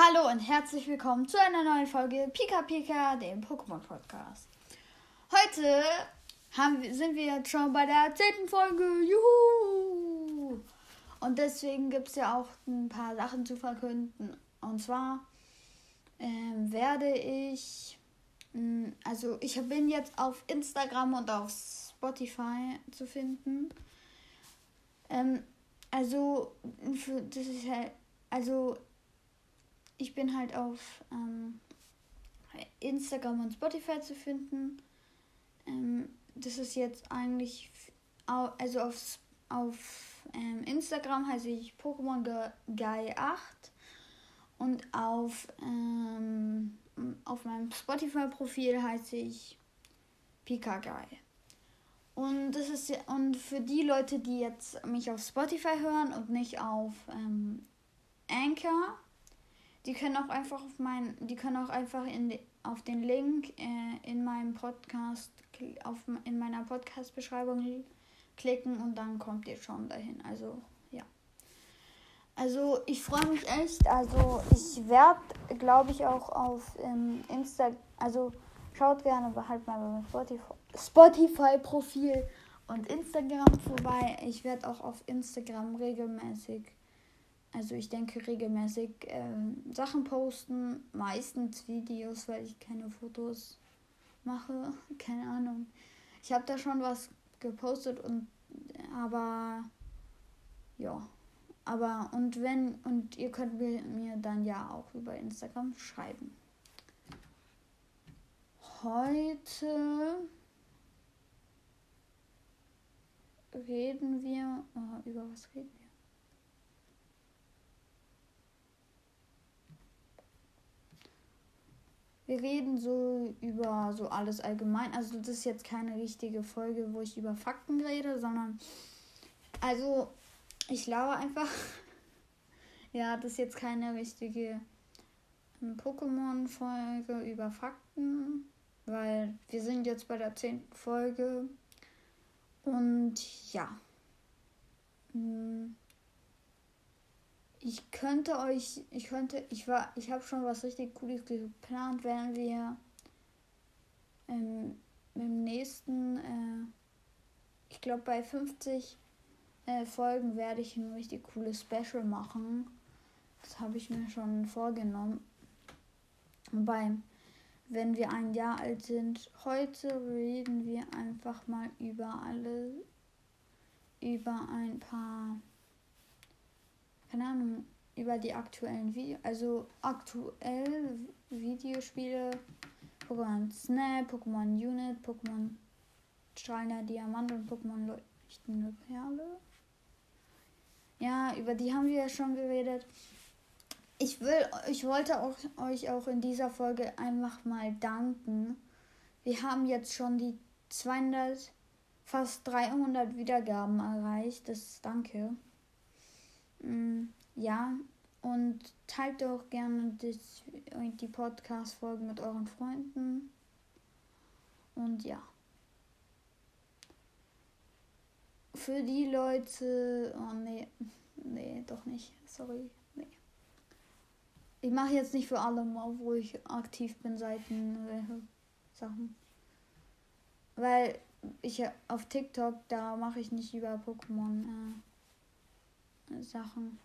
Hallo und herzlich willkommen zu einer neuen Folge Pika Pika, dem Pokémon Podcast. Heute haben, sind wir jetzt schon bei der zehnten Folge. Juhu! Und deswegen gibt es ja auch ein paar Sachen zu verkünden. Und zwar ähm, werde ich, mh, also ich bin jetzt auf Instagram und auf Spotify zu finden. Ähm, also, für, das ist halt, also ich bin halt auf ähm, Instagram und Spotify zu finden. Ähm, das ist jetzt eigentlich, also auf, auf ähm, Instagram heiße ich Pokémon Guy 8 und auf, ähm, auf meinem Spotify-Profil heiße ich Pika Guy. Und das ist und für die Leute, die jetzt mich auf Spotify hören und nicht auf ähm, Anchor, die können auch einfach auf mein, die können auch einfach in auf den Link äh, in meinem Podcast, auf, in meiner Podcast-Beschreibung klicken und dann kommt ihr schon dahin. Also ja. Also ich freue mich echt. Also ich werde, glaube ich, auch auf ähm, Insta, also schaut gerne halt mal bei meinem Spotify-Profil und Instagram vorbei. Ich werde auch auf Instagram regelmäßig also ich denke regelmäßig ähm, Sachen posten, meistens Videos, weil ich keine Fotos mache, keine Ahnung. Ich habe da schon was gepostet und aber ja, aber und wenn und ihr könnt mir, mir dann ja auch über Instagram schreiben. Heute reden wir oh, über was reden wir? Reden so über so alles allgemein. Also das ist jetzt keine richtige Folge, wo ich über Fakten rede, sondern also ich glaube einfach. ja, das ist jetzt keine richtige ähm, Pokémon-Folge über Fakten, weil wir sind jetzt bei der zehnten Folge. Und ja. Hm ich könnte euch, ich könnte, ich war, ich habe schon was richtig Cooles geplant, wenn wir ähm, im nächsten, äh, ich glaube bei 50 äh, Folgen werde ich ein richtig cooles Special machen. Das habe ich mir schon vorgenommen. Wobei, wenn wir ein Jahr alt sind, heute reden wir einfach mal über alle, über ein paar keine Ahnung, über die aktuellen Videos, also aktuell Videospiele, Pokémon Snap, Pokémon Unit, Pokémon Strahlender Diamant und Pokémon Leuchtende Perle. Ja, über die haben wir ja schon geredet. Ich will, ich wollte auch, euch auch in dieser Folge einfach mal danken. Wir haben jetzt schon die 200, fast 300 Wiedergaben erreicht. Das danke. Mm, ja, und teilt auch gerne das, die Podcast-Folgen mit euren Freunden. Und ja. Für die Leute. Oh nee. Nee, doch nicht. Sorry. Nee. Ich mache jetzt nicht für alle mal, wo ich aktiv bin, Seiten, welche Sachen. Weil ich auf TikTok, da mache ich nicht über Pokémon. Äh, Sachen.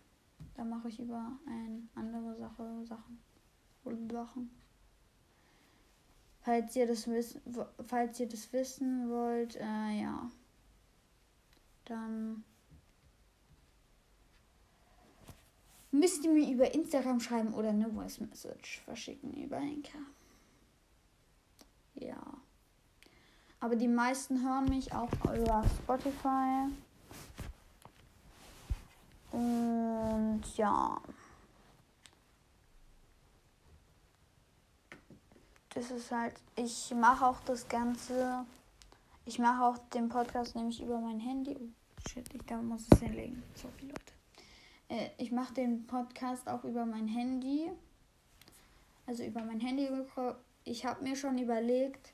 Da mache ich über eine andere Sache Sachen. Sachen. Falls ihr das wissen, falls ihr das wissen wollt, äh, ja, dann müsst ihr mir über Instagram schreiben oder eine Voice Message verschicken über Enka. Ja. Aber die meisten hören mich auch über Spotify. Und ja. Das ist halt, ich mache auch das Ganze, ich mache auch den Podcast nämlich über mein Handy. Oh shit, ich da muss es hinlegen. Sorry, Leute. Äh, ich mache den Podcast auch über mein Handy. Also über mein Handy. Ich habe mir schon überlegt,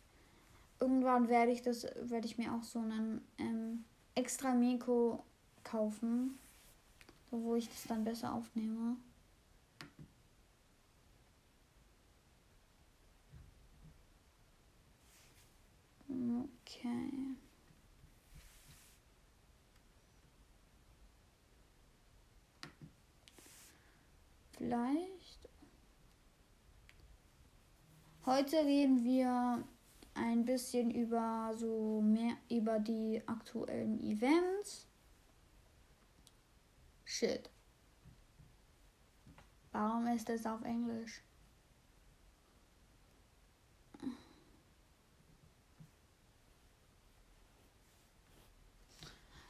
irgendwann werde ich das, werde ich mir auch so einen ähm, extra Mikro kaufen wo ich das dann besser aufnehme. Okay. Vielleicht. Heute reden wir ein bisschen über so mehr über die aktuellen Events Shit. Warum ist das auf Englisch?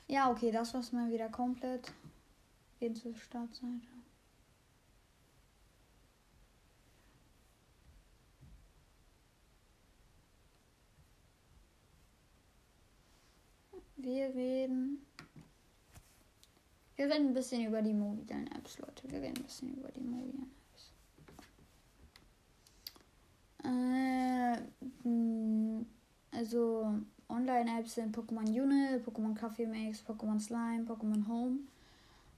Ja, okay, das war's mal wieder komplett. Gehen zur Startseite. Wir reden. Wir reden ein bisschen über die mobilen Apps, Leute. Wir reden ein bisschen über die mobilen Apps. Äh, also Online-Apps sind Pokémon Unit, Pokémon Coffee Mix, Pokémon Slime, Pokémon Home,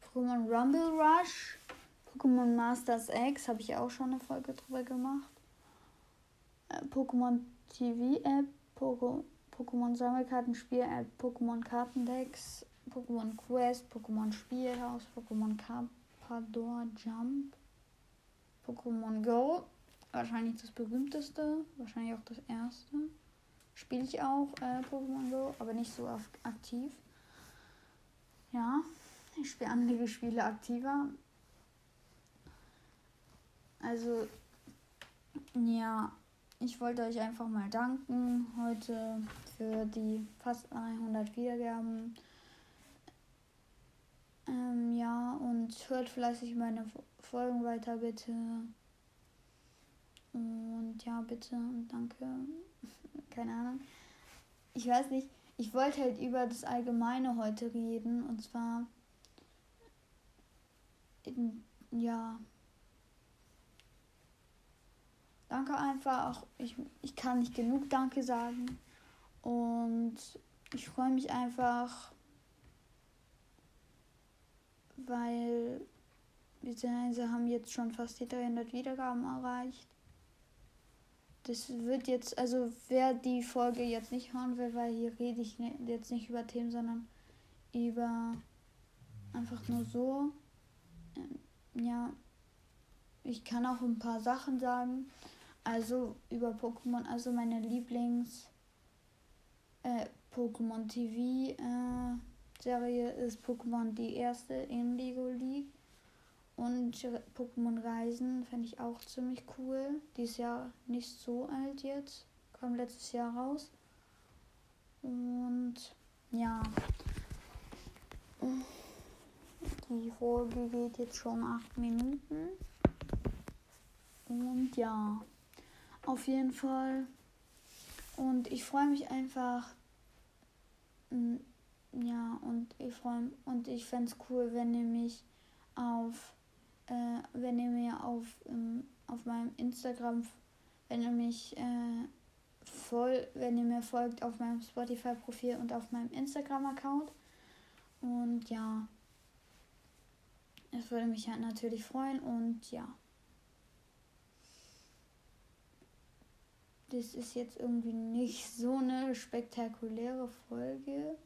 Pokémon Rumble Rush, Pokémon Masters X, habe ich auch schon eine Folge drüber gemacht. Äh, Pokémon TV App, Pokémon Sammelkartenspiel App, Pokémon Kartendecks, Pokémon Quest, Pokémon Spielhaus, Pokémon Carpador Jump, Pokémon Go, wahrscheinlich das berühmteste, wahrscheinlich auch das erste spiele ich auch äh, Pokémon Go, aber nicht so aktiv. Ja, ich spiele andere Spiele aktiver. Also, ja, ich wollte euch einfach mal danken heute für die fast 100 Wiedergaben. Ähm, ja, und hört fleißig meine Folgen weiter, bitte. Und ja, bitte und danke keine Ahnung. Ich weiß nicht, ich wollte halt über das Allgemeine heute reden und zwar, in, ja, danke einfach. Ich, ich kann nicht genug Danke sagen und ich freue mich einfach, weil wir haben jetzt schon fast die 300 Wiedergaben erreicht das wird jetzt, also wer die Folge jetzt nicht hören will, weil hier rede ich jetzt nicht über Themen, sondern über einfach nur so. Ähm, ja, ich kann auch ein paar Sachen sagen. Also über Pokémon, also meine Lieblings äh, Pokémon TV äh, Serie ist Pokémon die erste in Lego League. Und Pokémon Reisen fände ich auch ziemlich cool. Die ist ja nicht so alt jetzt. Kam letztes Jahr raus. Und ja. Die Folge geht jetzt schon acht Minuten. Und ja. Auf jeden Fall. Und ich freue mich einfach. Ja, und ich freue und ich fände es cool, wenn ihr mich auf äh, wenn ihr mir auf, ähm, auf meinem Instagram, wenn ihr mich äh, voll, wenn ihr mir folgt auf meinem Spotify-Profil und auf meinem Instagram-Account. Und ja, es würde mich halt natürlich freuen und ja. Das ist jetzt irgendwie nicht so eine spektakuläre Folge.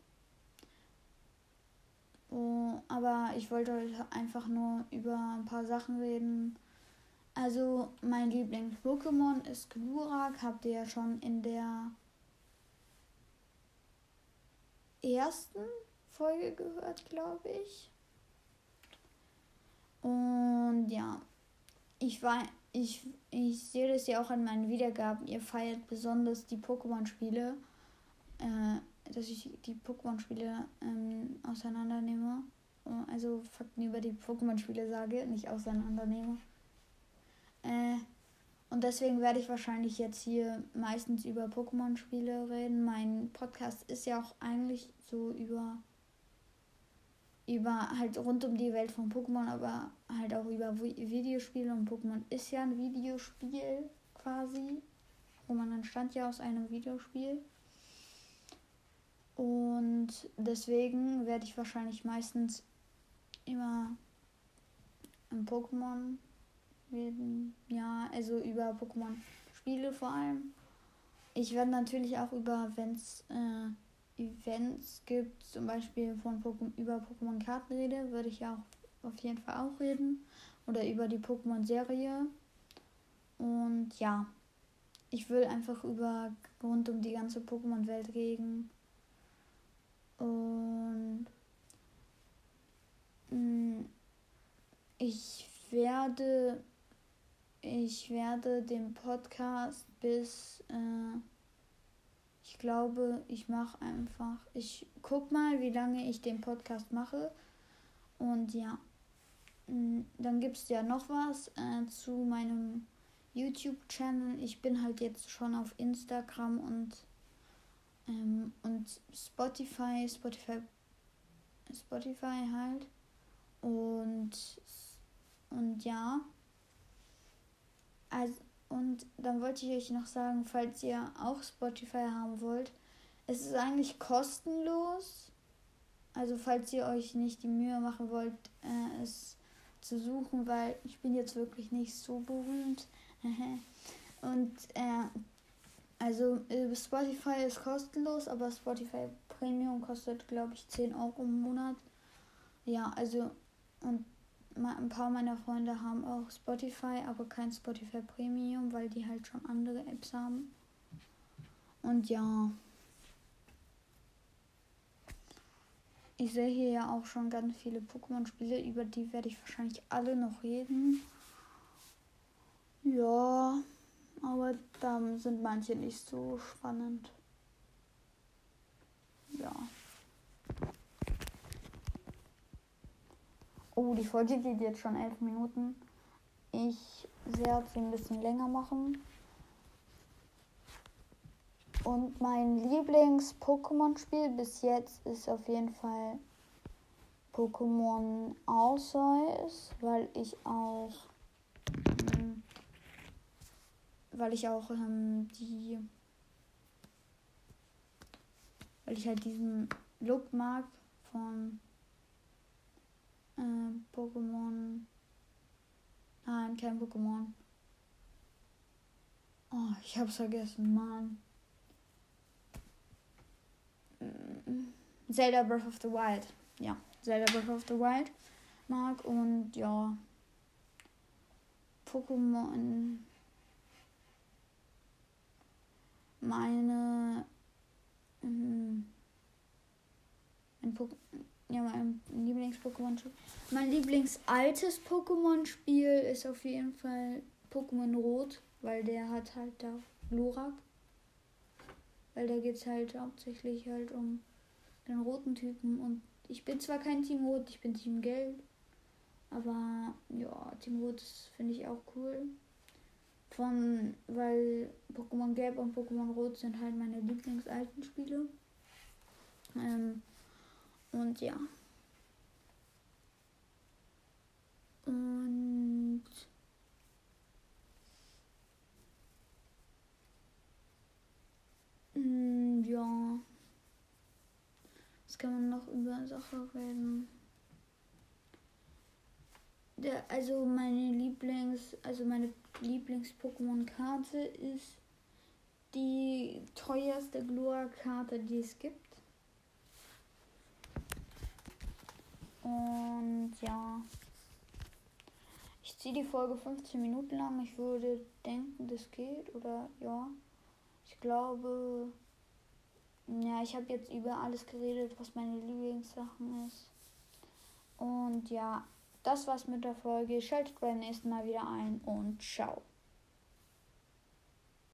Oh, aber ich wollte heute einfach nur über ein paar Sachen reden. Also mein Lieblings-Pokémon ist Glurak, habt ihr ja schon in der ersten Folge gehört, glaube ich. Und ja, ich war, ich, ich sehe das ja auch an meinen Wiedergaben. Ihr feiert besonders die Pokémon-Spiele. Äh, dass ich die Pokémon-Spiele ähm, auseinandernehme. Also Fakten über die Pokémon-Spiele sage, nicht auseinandernehme. Äh, und deswegen werde ich wahrscheinlich jetzt hier meistens über Pokémon-Spiele reden. Mein Podcast ist ja auch eigentlich so über über halt rund um die Welt von Pokémon, aber halt auch über Videospiele und Pokémon ist ja ein Videospiel quasi. Pokémon entstand ja aus einem Videospiel. Und deswegen werde ich wahrscheinlich meistens immer im Pokémon reden. Ja, also über Pokémon Spiele vor allem. ich werde natürlich auch über, wenn es äh, Events gibt, zum Beispiel von Pokémon, über Pokémon-Karten rede, würde ich ja auch auf jeden Fall auch reden. Oder über die Pokémon-Serie. Und ja, ich will einfach über rund um die ganze Pokémon-Welt reden. Und ich werde ich werde den Podcast bis äh, ich glaube, ich mache einfach ich guck mal, wie lange ich den Podcast mache und ja, mm, dann gibt es ja noch was äh, zu meinem YouTube-Channel. Ich bin halt jetzt schon auf Instagram und, ähm, und Spotify, Spotify, Spotify halt. Und, und ja. Also, und dann wollte ich euch noch sagen, falls ihr auch Spotify haben wollt, es ist eigentlich kostenlos. Also falls ihr euch nicht die Mühe machen wollt, äh, es zu suchen, weil ich bin jetzt wirklich nicht so berühmt. Und äh, also äh, Spotify ist kostenlos, aber Spotify Premium kostet, glaube ich, 10 Euro im Monat. Ja, also und ein paar meiner Freunde haben auch Spotify, aber kein Spotify Premium, weil die halt schon andere Apps haben. Und ja. Ich sehe hier ja auch schon ganz viele Pokémon-Spiele, über die werde ich wahrscheinlich alle noch reden. Ja, aber da sind manche nicht so spannend. Ja. Oh, die Folge geht jetzt schon elf Minuten. Ich werde sie ein bisschen länger machen. Und mein Lieblings-Pokémon-Spiel bis jetzt ist auf jeden Fall Pokémon Arceus, weil ich auch weil ich auch ähm, die, weil ich halt diesen Look mag von äh, Pokémon. Nein, kein Pokémon. Oh, ich hab's vergessen, Mann. Zelda Breath of the Wild. Ja, Zelda Breath of the Wild mag und ja. Pokémon meine ähm, mein ja, mein Lieblings-Pokémon-Spiel. Mein Lieblings-altes Pokémon-Spiel ist auf jeden Fall Pokémon Rot, weil der hat halt da Glurak. Weil da geht es halt hauptsächlich halt um den roten Typen. Und ich bin zwar kein Team Rot, ich bin Team Gelb. Aber ja, Team Rot finde ich auch cool. Von, weil Pokémon Gelb und Pokémon Rot sind halt meine Lieblingsalten Spiele. Ähm, und ja. Und mm, ja. Was kann man noch über Sache reden? Der, also meine Lieblings, also meine Lieblings-Pokémon-Karte ist die teuerste Glua-Karte, die es gibt. Und ja. Ich ziehe die Folge 15 Minuten lang. Ich würde denken, das geht. Oder ja. Ich glaube. Ja, ich habe jetzt über alles geredet, was meine Lieblingssachen ist. Und ja, das war's mit der Folge. Schaltet beim nächsten Mal wieder ein und ciao.